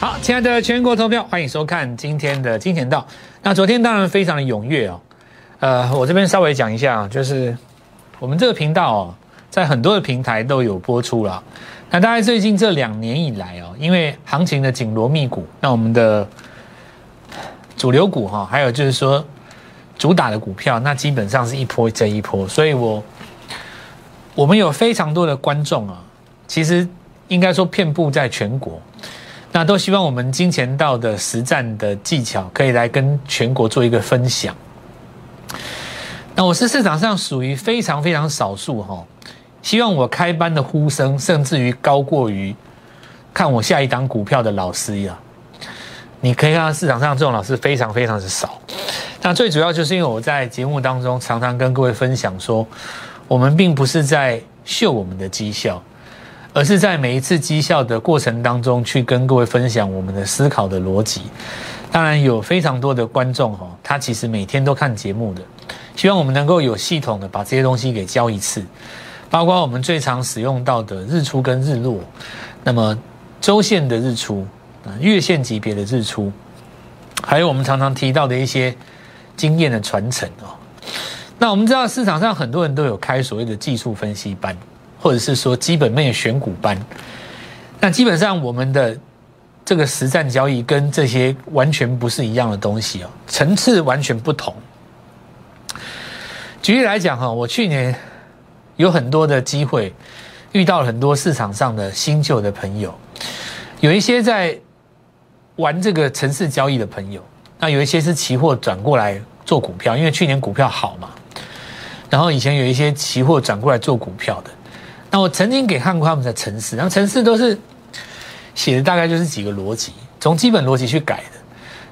好，亲爱的全国投票，欢迎收看今天的金钱道。那昨天当然非常的踊跃哦，呃，我这边稍微讲一下，就是我们这个频道哦，在很多的平台都有播出了。那大概最近这两年以来哦，因为行情的紧锣密鼓，那我们的主流股哈，还有就是说主打的股票，那基本上是一波接一波，所以我我们有非常多的观众啊，其实应该说遍布在全国。那都希望我们金钱道的实战的技巧可以来跟全国做一个分享。那我是市场上属于非常非常少数哈，希望我开班的呼声甚至于高过于看我下一档股票的老师呀。你可以看到市场上这种老师非常非常的少。那最主要就是因为我在节目当中常常跟各位分享说，我们并不是在秀我们的绩效。而是在每一次绩效的过程当中，去跟各位分享我们的思考的逻辑。当然有非常多的观众哈，他其实每天都看节目的，希望我们能够有系统的把这些东西给教一次，包括我们最常使用到的日出跟日落，那么周线的日出，月线级别的日出，还有我们常常提到的一些经验的传承哦。那我们知道市场上很多人都有开所谓的技术分析班。或者是说基本面选股班，那基本上我们的这个实战交易跟这些完全不是一样的东西哦，层次完全不同。举例来讲哈，我去年有很多的机会遇到了很多市场上的新旧的朋友，有一些在玩这个城市交易的朋友，那有一些是期货转过来做股票，因为去年股票好嘛，然后以前有一些期货转过来做股票的。那我曾经给看过他们的程式，然后程式都是写的大概就是几个逻辑，从基本逻辑去改的，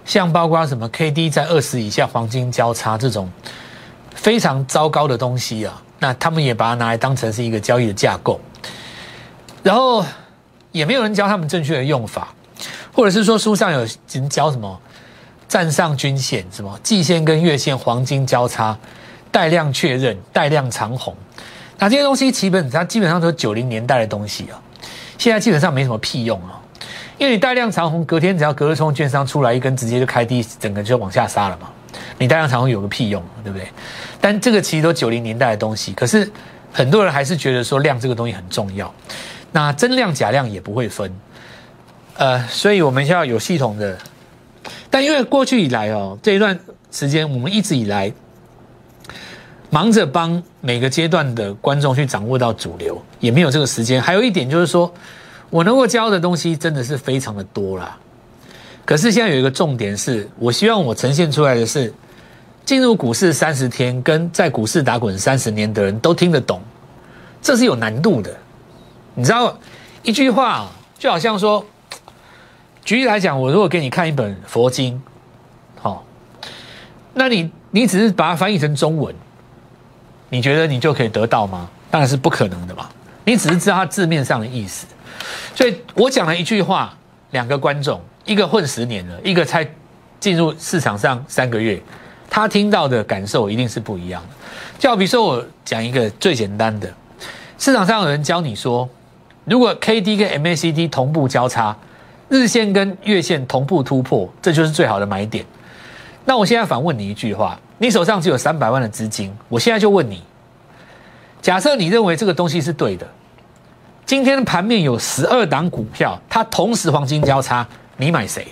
像包括什么 K D 在二十以下黄金交叉这种非常糟糕的东西啊，那他们也把它拿来当成是一个交易的架构，然后也没有人教他们正确的用法，或者是说书上有人教什么站上均线，什么季线跟月线黄金交叉带量确认，带量长红。那这些东西基本上基本上都是九零年代的东西啊，现在基本上没什么屁用啊，因为你带量长红，隔天只要隔日冲券商出来一根，直接就开低，整个就往下杀了嘛。你带量长红有个屁用，对不对？但这个其实都九零年代的东西，可是很多人还是觉得说量这个东西很重要。那真量假量也不会分，呃，所以我们需要有系统的。但因为过去以来哦，这一段时间我们一直以来。忙着帮每个阶段的观众去掌握到主流，也没有这个时间。还有一点就是说，我能够教的东西真的是非常的多啦。可是现在有一个重点是，我希望我呈现出来的是，进入股市三十天跟在股市打滚三十年的人都听得懂，这是有难度的。你知道，一句话就好像说，举例来讲，我如果给你看一本佛经，好，那你你只是把它翻译成中文。你觉得你就可以得到吗？当然是不可能的嘛！你只是知道它字面上的意思，所以我讲了一句话，两个观众，一个混十年了，一个才进入市场上三个月，他听到的感受一定是不一样的。就好比说我讲一个最简单的，市场上有人教你说，如果 K D 跟 M A C D 同步交叉，日线跟月线同步突破，这就是最好的买点。那我现在反问你一句话。你手上只有三百万的资金，我现在就问你：假设你认为这个东西是对的，今天的盘面有十二档股票，它同时黄金交叉，你买谁？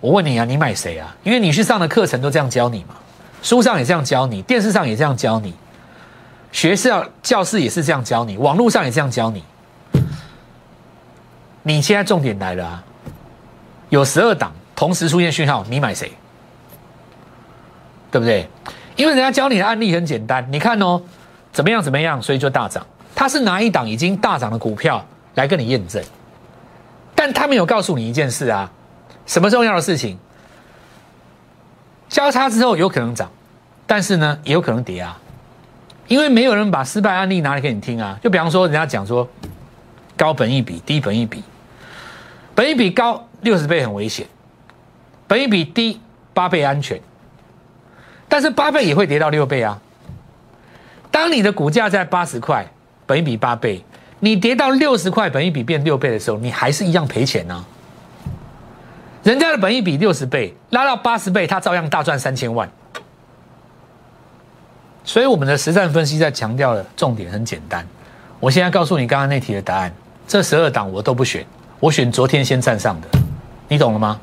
我问你啊，你买谁啊？因为你去上的课程都这样教你嘛，书上也这样教你，电视上也这样教你，学校教室也是这样教你，网络上也这样教你。你现在重点来了啊，有十二档同时出现讯号，你买谁？对不对？因为人家教你的案例很简单，你看哦，怎么样怎么样，所以就大涨。他是拿一档已经大涨的股票来跟你验证，但他没有告诉你一件事啊，什么重要的事情？交叉之后有可能涨，但是呢，也有可能跌啊。因为没有人把失败案例拿来给你听啊。就比方说，人家讲说高本一比，低本一比，本一比高六十倍很危险，本一比低八倍安全。但是八倍也会跌到六倍啊！当你的股价在八十块，本一比八倍，你跌到六十块，本一比变六倍的时候，你还是一样赔钱呢。人家的本一比六十倍，拉到八十倍，他照样大赚三千万。所以我们的实战分析在强调的重点很简单。我现在告诉你刚刚那题的答案，这十二档我都不选，我选昨天先站上的，你懂了吗？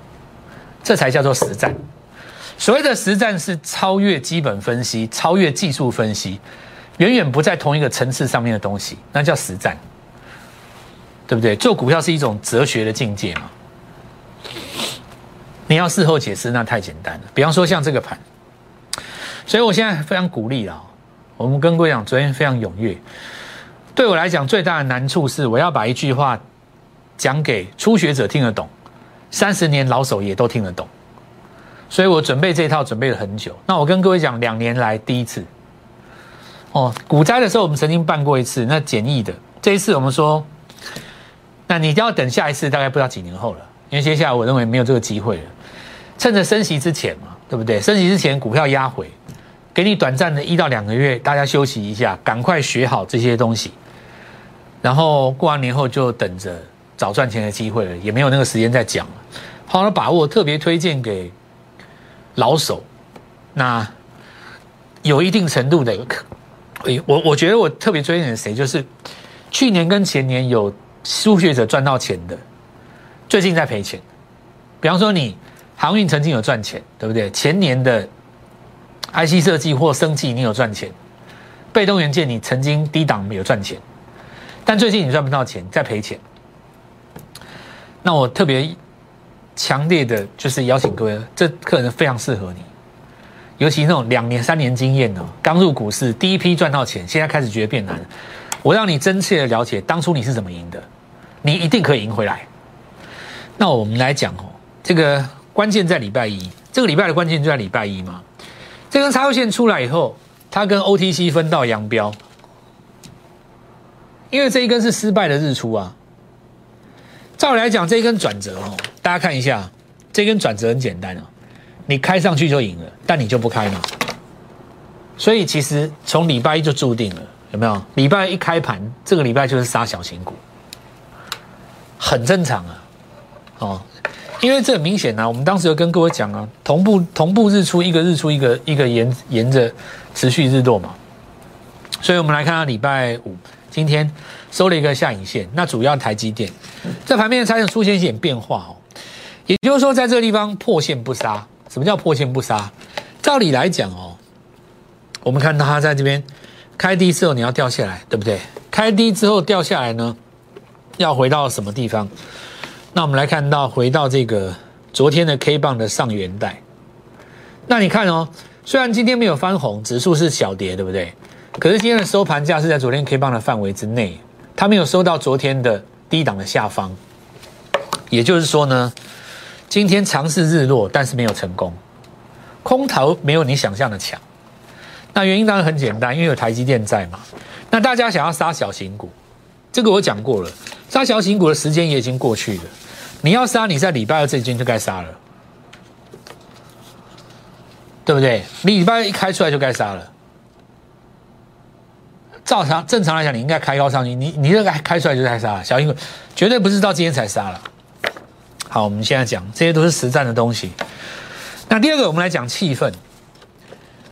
这才叫做实战。所谓的实战是超越基本分析、超越技术分析，远远不在同一个层次上面的东西，那叫实战，对不对？做股票是一种哲学的境界嘛。你要事后解释，那太简单了。比方说像这个盘。所以，我现在非常鼓励啊！我们跟各位讲，昨天非常踊跃。对我来讲，最大的难处是，我要把一句话讲给初学者听得懂，三十年老手也都听得懂。所以我准备这一套准备了很久。那我跟各位讲，两年来第一次。哦，股灾的时候我们曾经办过一次，那简易的。这一次我们说，那你要等下一次，大概不知道几年后了，因为接下来我认为没有这个机会了。趁着升息之前嘛，对不对？升息之前股票压回。给你短暂的一到两个月，大家休息一下，赶快学好这些东西，然后过完年后就等着早赚钱的机会了，也没有那个时间再讲了。好好把握，特别推荐给老手，那有一定程度的，哎，我我觉得我特别推荐谁，就是去年跟前年有初学者赚到钱的，最近在赔钱。比方说你航运曾经有赚钱，对不对？前年的。IC 设计或生技，你有赚钱；被动元件你曾经低档有赚钱，但最近你赚不到钱，在赔钱。那我特别强烈的就是邀请各位，这客人非常适合你，尤其那种两年、三年经验的，刚入股市第一批赚到钱，现在开始觉得变难。我让你真切的了解当初你是怎么赢的，你一定可以赢回来。那我们来讲哦，这个关键在礼拜一，这个礼拜的关键就在礼拜一嘛。这根插入线出来以后，它跟 OTC 分道扬镳，因为这一根是失败的日出啊。照理来讲，这一根转折哦，大家看一下，这根转折很简单啊，你开上去就赢了，但你就不开嘛。所以其实从礼拜一就注定了，有没有？礼拜一开盘，这个礼拜就是杀小型股，很正常啊，哦。因为这很明显呐，我们当时有跟各位讲啊，同步同步日出，一个日出，一个一个沿沿着持续日落嘛。所以我们来看下礼拜五，今天收了一个下影线，那主要台积电在盘面才有出现一点变化哦。也就是说，在这个地方破线不杀，什么叫破线不杀？照理来讲哦，我们看到它在这边开低之后你要掉下来，对不对？开低之后掉下来呢，要回到什么地方？那我们来看到，回到这个昨天的 K 棒的上元带，那你看哦，虽然今天没有翻红，指数是小跌，对不对？可是今天的收盘价是在昨天 K 棒的范围之内，它没有收到昨天的低档的下方，也就是说呢，今天尝试日落，但是没有成功，空头没有你想象的强。那原因当然很简单，因为有台积电在嘛。那大家想要杀小型股，这个我讲过了。杀小型股的时间也已经过去了，你要杀，你在礼拜二这一就该杀了，对不对？你礼拜一开出来就该杀了。照常正常来讲，你应该开高上去，你你这个开出来就太杀了。小型股绝对不是到今天才杀了。好，我们现在讲这些都是实战的东西。那第二个，我们来讲气氛，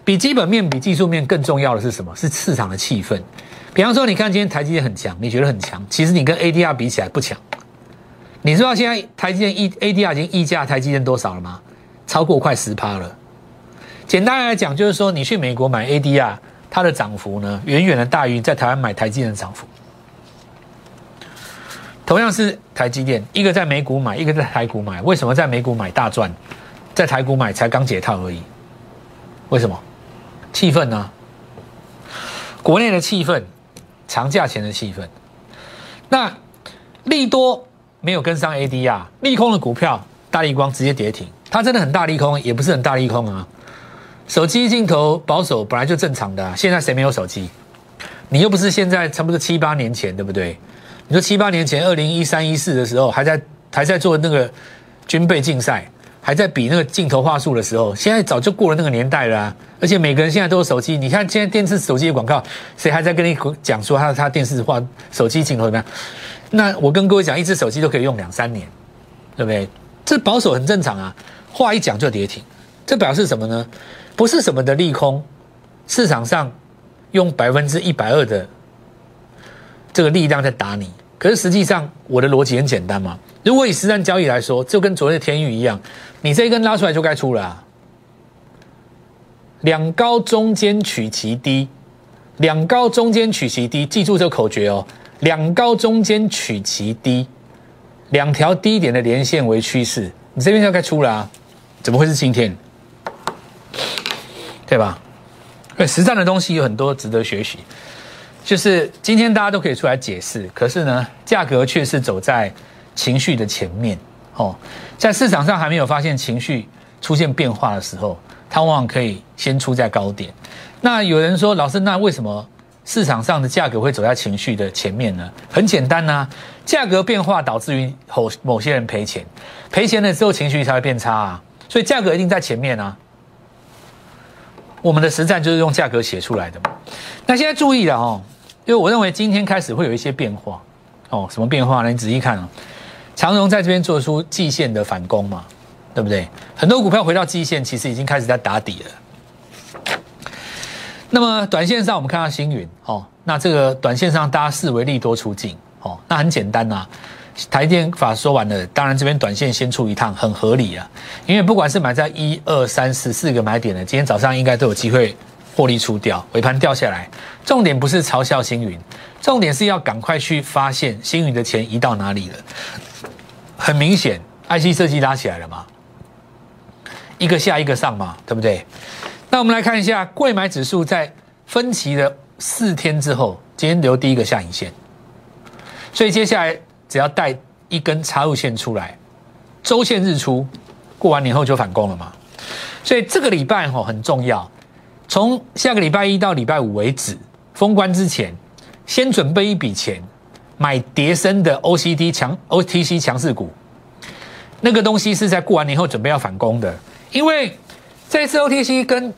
比基本面、比技术面更重要的是什么？是市场的气氛。比方说，你看今天台积电很强，你觉得很强，其实你跟 ADR 比起来不强。你知道现在台积电 E ADR 已经溢价台积电多少了吗？超过快十趴了。简单来讲，就是说你去美国买 ADR，它的涨幅呢，远远的大于在台湾买台积电的涨幅。同样是台积电，一个在美股买，一个在台股买，为什么在美股买大赚，在台股买才刚解套而已？为什么？气氛呢？国内的气氛。长假前的气氛，那利多没有跟上 ADR，利空的股票大利光直接跌停，它真的很大利空，也不是很大利空啊。手机镜头保守本来就正常的，现在谁没有手机？你又不是现在差不多七八年前，对不对？你说七八年前，二零一三一四的时候，还在还在做那个军备竞赛，还在比那个镜头话术的时候，现在早就过了那个年代了。而且每个人现在都有手机，你看现在电视手机的广告，谁还在跟你讲说他他电视话手机镜头怎么样？那我跟各位讲，一只手机都可以用两三年，对不对？这保守很正常啊。话一讲就跌停，这表示什么呢？不是什么的利空，市场上用百分之一百二的这个力量在打你。可是实际上我的逻辑很简单嘛。如果以实战交易来说，就跟昨天的天域一样，你这一根拉出来就该出了。啊两高中间取其低，两高中间取其低，记住这个口诀哦。两高中间取其低，两条低点的连线为趋势，你这边就该出了啊？怎么会是今天？对吧？对，实战的东西有很多值得学习。就是今天大家都可以出来解释，可是呢，价格却是走在情绪的前面哦。在市场上还没有发现情绪出现变化的时候，它往往可以先出在高点。那有人说，老师，那为什么？市场上的价格会走在情绪的前面呢？很简单呐，价格变化导致于某某些人赔钱，赔钱了之后情绪才会变差啊，所以价格一定在前面啊。我们的实战就是用价格写出来的嘛。那现在注意了哦，因为我认为今天开始会有一些变化哦，什么变化呢？你仔细看哦，长荣在这边做出季线的反攻嘛，对不对？很多股票回到季线，其实已经开始在打底了。那么短线上我们看到星云哦，那这个短线上大家视为利多出境哦，那很简单呐。台电法说完了，当然这边短线先出一趟很合理啊，因为不管是买在一二三四四个买点的，今天早上应该都有机会获利出掉，尾盘掉下来。重点不是嘲笑星云，重点是要赶快去发现星云的钱移到哪里了。很明显，IC 设计拉起来了嘛，一个下一个上嘛，对不对？那我们来看一下，贵买指数在分歧的四天之后，今天留第一个下影线，所以接下来只要带一根插入线出来，周线日出，过完年后就反攻了嘛。所以这个礼拜哈很重要，从下个礼拜一到礼拜五为止，封关之前，先准备一笔钱买叠升的 OCD 强 OTC 强势股，那个东西是在过完年后准备要反攻的，因为。这次 OTC 跟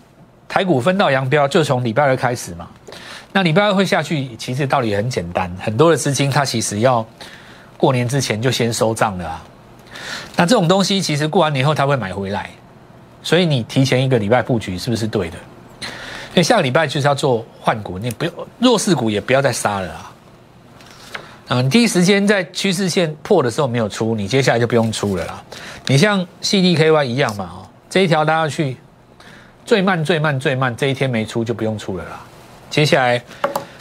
台股分道扬镳，就从礼拜二开始嘛。那礼拜二会下去，其实道理很简单，很多的资金它其实要过年之前就先收账了啊。那这种东西其实过完年后它会买回来，所以你提前一个礼拜布局是不是对的？因为下个礼拜就是要做换股，你不要弱势股也不要再杀了啊。嗯，第一时间在趋势线破的时候没有出，你接下来就不用出了啦。你像 CDKY 一样嘛，哦。这一条拉下去，最慢最慢最慢，这一天没出就不用出了啦。接下来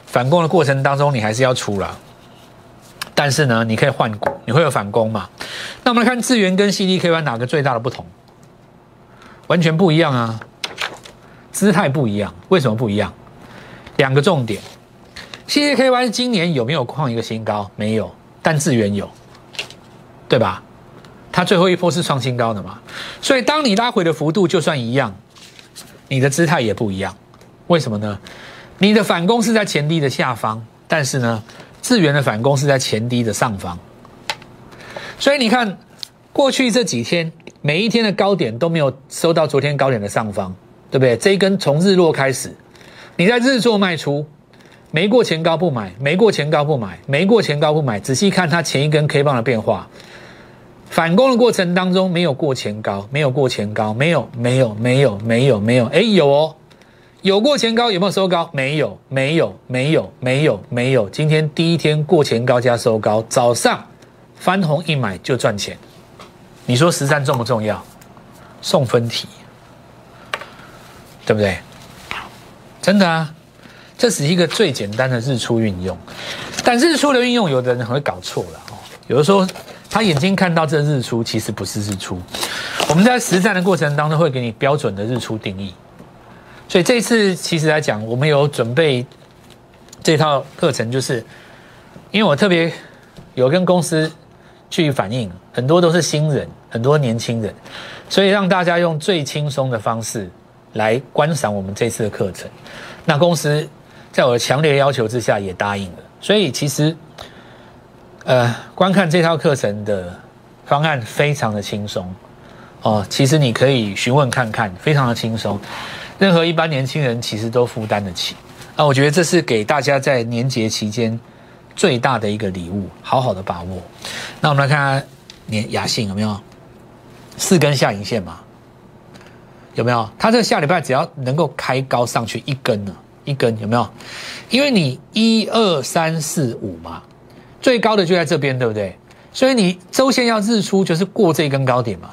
反攻的过程当中，你还是要出了，但是呢，你可以换股，你会有反攻嘛？那我们来看智源跟 CDKY 哪个最大的不同？完全不一样啊，姿态不一样。为什么不一样？两个重点，CDKY 今年有没有创一个新高？没有，但智源有，对吧？它最后一波是创新高的嘛？所以当你拉回的幅度就算一样，你的姿态也不一样。为什么呢？你的反攻是在前低的下方，但是呢，智源的反攻是在前低的上方。所以你看，过去这几天每一天的高点都没有收到昨天高点的上方，对不对？这一根从日落开始，你在日做卖出，没过前高不买，没过前高不买，没过前高不买。仔细看它前一根 K 棒的变化。反攻的过程当中没有过前高，没有过前高，没有没有没有没有没有，哎有哦，有过前高有没有收高？没有没有没有没有没有，今天第一天过前高加收高，早上翻红一买就赚钱，你说实战重不重要？送分题，对不对？真的啊，这是一个最简单的日出运用，但日出的运用有的人很会搞错了哦，有的时候。他眼睛看到这日出，其实不是日出。我们在实战的过程当中会给你标准的日出定义。所以这次其实来讲，我们有准备这套课程，就是因为我特别有跟公司去反映，很多都是新人，很多年轻人，所以让大家用最轻松的方式来观赏我们这次的课程。那公司在我的强烈要求之下也答应了，所以其实。呃，观看这套课程的方案非常的轻松，哦，其实你可以询问看看，非常的轻松，任何一般年轻人其实都负担得起。啊，我觉得这是给大家在年节期间最大的一个礼物，好好的把握。那我们来看看年雅信有没有四根下影线嘛？有没有？它这个下礼拜只要能够开高上去一根呢，一根有没有？因为你一二三四五嘛，最高的就在这边，对不对？所以你周线要日出就是过这根高点嘛。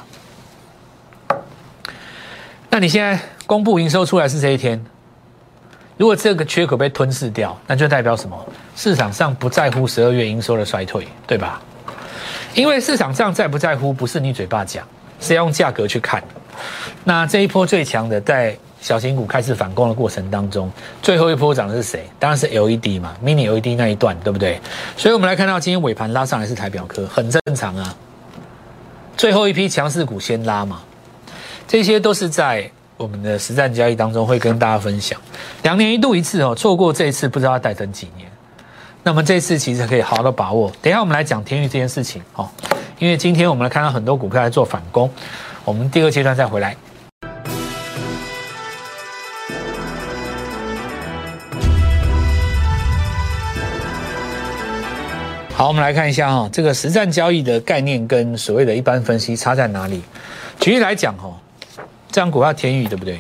那你现在公布营收出来是这一天？如果这个缺口被吞噬掉，那就代表什么？市场上不在乎十二月营收的衰退，对吧？因为市场上在不在乎，不是你嘴巴讲，是要用价格去看。那这一波最强的，在小型股开始反攻的过程当中，最后一波涨的是谁？当然是 LED 嘛，Mini LED 那一段，对不对？所以我们来看到今天尾盘拉上来是台表科，很正常啊。最后一批强势股先拉嘛，这些都是在。我们的实战交易当中会跟大家分享，两年一度一次哦，错过这一次不知道要待等几年。那么这次其实可以好好的把握。等一下我们来讲天域这件事情哦，因为今天我们来看到很多股票在做反攻，我们第二阶段再回来。好，我们来看一下哈，这个实战交易的概念跟所谓的一般分析差在哪里？举例来讲哈。这张股票天宇对不对？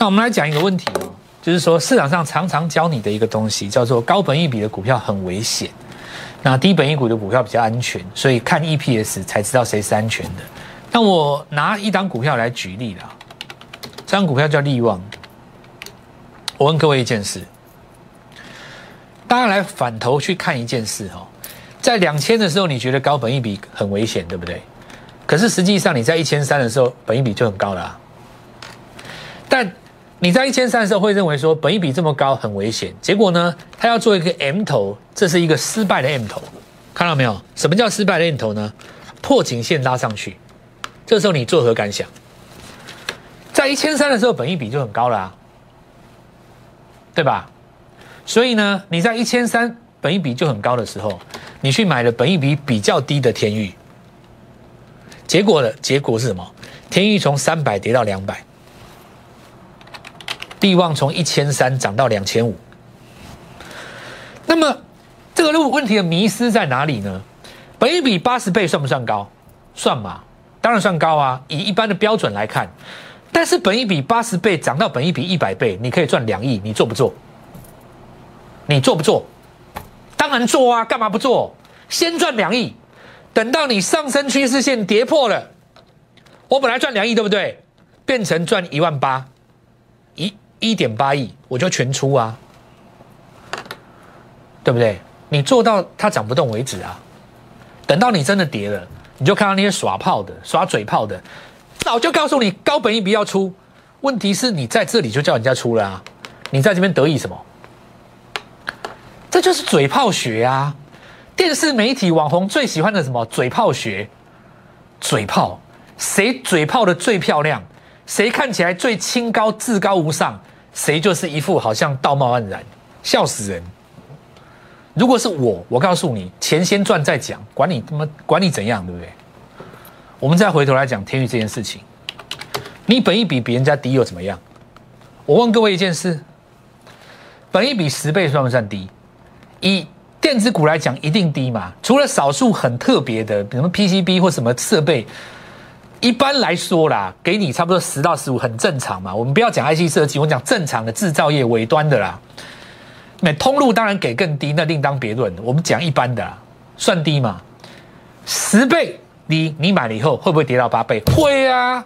那我们来讲一个问题哦，就是说市场上常常教你的一个东西叫做高本益比的股票很危险，那低本益股的股票比较安全，所以看 EPS 才知道谁是安全的。那我拿一张股票来举例啦，这张股票叫利旺。我问各位一件事，大家来反头去看一件事哦，在两千的时候你觉得高本益比很危险，对不对？可是实际上你在一千三的时候，本益比就很高了。但你在一千三的时候会认为说，本益比这么高很危险。结果呢，他要做一个 M 头，这是一个失败的 M 头，看到没有？什么叫失败的 M 头呢？破颈线拉上去，这时候你作何感想？在一千三的时候，本益比就很高了啊，对吧？所以呢，你在一千三本益比就很高的时候，你去买了本益比比较低的天域。结果的结果是什么？天域从三百跌到两百，地旺从一千三涨到两千五。那么这个路问题的迷失在哪里呢？本一比八十倍算不算高？算嘛，当然算高啊！以一般的标准来看，但是本一比八十倍涨到本一比一百倍，你可以赚两亿，你做不做？你做不做？当然做啊！干嘛不做？先赚两亿。等到你上升趋势线跌破了，我本来赚两亿，对不对？变成赚一万八，一一点八亿，我就全出啊，对不对？你做到它涨不动为止啊。等到你真的跌了，你就看到那些耍炮的、耍嘴炮的，早就告诉你高本一不要出。问题是你在这里就叫人家出了啊，你在这边得意什么？这就是嘴炮学啊。电视媒体网红最喜欢的什么嘴炮学？嘴炮，谁嘴炮的最漂亮？谁看起来最清高、至高无上？谁就是一副好像道貌岸然，笑死人。如果是我，我告诉你，钱先赚再讲，管你他妈管你怎样，对不对？我们再回头来讲天宇这件事情，你本一比比人家低又怎么样？我问各位一件事，本一比十倍算不算低？一。电子股来讲一定低嘛？除了少数很特别的，比如 PCB 或什么设备，一般来说啦，给你差不多十到十五，很正常嘛。我们不要讲 IC 设计，我讲正常的制造业尾端的啦。那通路当然给更低，那另当别论。我们讲一般的，算低嘛？十倍，你你买了以后会不会跌到八倍？会啊。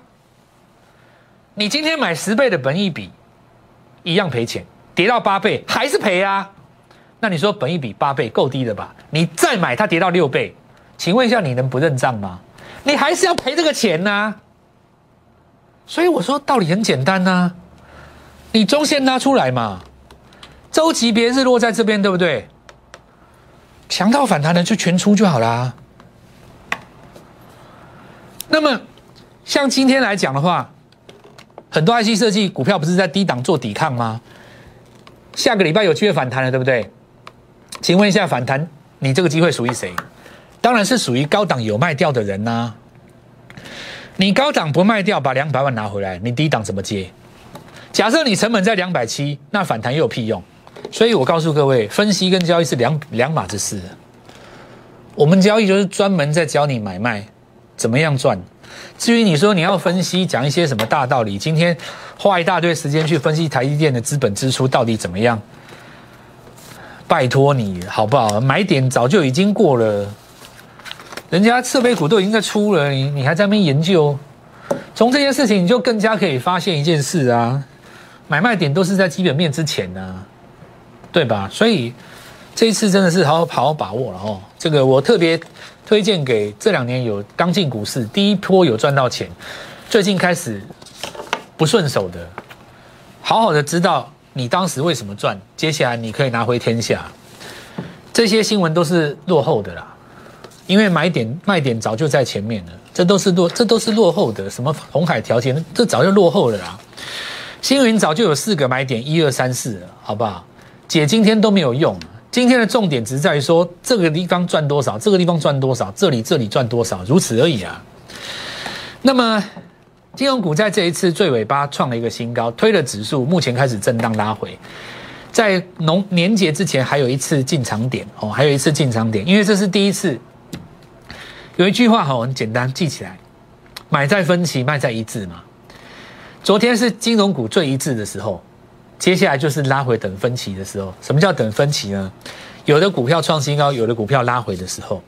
你今天买十倍的本益比，一样赔钱，跌到八倍还是赔啊。那你说本一比八倍够低的吧？你再买它跌到六倍，请问一下你能不认账吗？你还是要赔这个钱呐。所以我说道理很简单呐，你中线拉出来嘛，周级别日落在这边对不对？强到反弹的就全出就好啦。那么像今天来讲的话，很多 IC 设计股票不是在低档做抵抗吗？下个礼拜有机会反弹了，对不对？请问一下，反弹你这个机会属于谁？当然是属于高档有卖掉的人呐。你高档不卖掉，把两百万拿回来，你低档怎么接？假设你成本在两百七，那反弹又有屁用？所以我告诉各位，分析跟交易是两两码子事。我们交易就是专门在教你买卖怎么样赚。至于你说你要分析讲一些什么大道理，今天花一大堆时间去分析台积电的资本支出到底怎么样？拜托你好不好？买点早就已经过了，人家设备股都已经在出了，你你还在那边研究？从这件事情你就更加可以发现一件事啊，买卖点都是在基本面之前呢，对吧？所以这一次真的是好好好好把握了哦。这个我特别推荐给这两年有刚进股市第一波有赚到钱，最近开始不顺手的，好好的知道。你当时为什么赚？接下来你可以拿回天下。这些新闻都是落后的啦，因为买点卖点早就在前面了，这都是落这都是落后的。什么红海条件，这早就落后了啦。星云早就有四个买点，一二三四，好不好？姐今天都没有用，今天的重点只在于说这个地方赚多少，这个地方赚多少，这里这里赚多少，如此而已啊。那么。金融股在这一次最尾巴创了一个新高，推了指数，目前开始震荡拉回。在农年节之前还有一次进场点哦，还有一次进场点，因为这是第一次。有一句话好很简单，记起来：买在分歧，卖在一致嘛。昨天是金融股最一致的时候，接下来就是拉回等分歧的时候。什么叫等分歧呢？有的股票创新高，有的股票拉回的时候，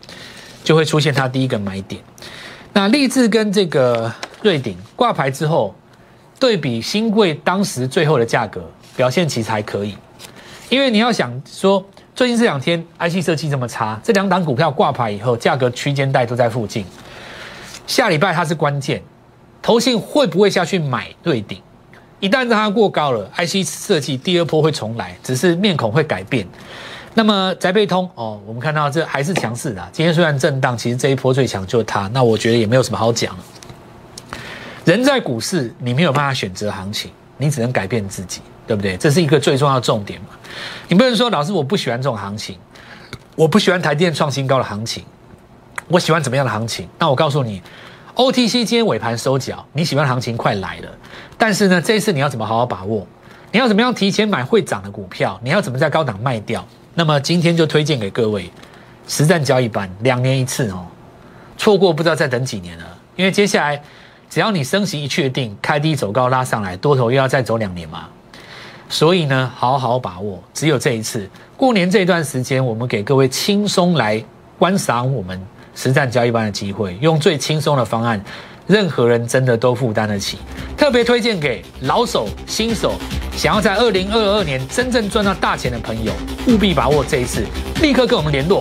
就会出现它第一个买点。那立志跟这个。瑞鼎挂牌之后，对比新贵当时最后的价格表现其实还可以，因为你要想说，最近这两天 IC 设计这么差，这两档股票挂牌以后，价格区间带都在附近。下礼拜它是关键，投信会不会下去买瑞鼎？一旦让它过高了，IC 设计第二波会重来，只是面孔会改变。那么宅贝通哦，我们看到这还是强势的。今天虽然震荡，其实这一波最强就是它。那我觉得也没有什么好讲。人在股市，你没有办法选择行情，你只能改变自己，对不对？这是一个最重要的重点嘛。你不能说老师我不喜欢这种行情，我不喜欢台电创新高的行情，我喜欢怎么样的行情？那我告诉你，OTC 今天尾盘收脚，你喜欢行情快来了。但是呢，这一次你要怎么好好把握？你要怎么样提前买会涨的股票？你要怎么在高档卖掉？那么今天就推荐给各位实战交易班，两年一次哦，错过不知道再等几年了，因为接下来。只要你升息一确定，开低走高拉上来，多头又要再走两年嘛。所以呢，好好把握，只有这一次过年这段时间，我们给各位轻松来观赏我们实战交易班的机会，用最轻松的方案，任何人真的都负担得起。特别推荐给老手、新手，想要在二零二二年真正赚到大钱的朋友，务必把握这一次，立刻跟我们联络。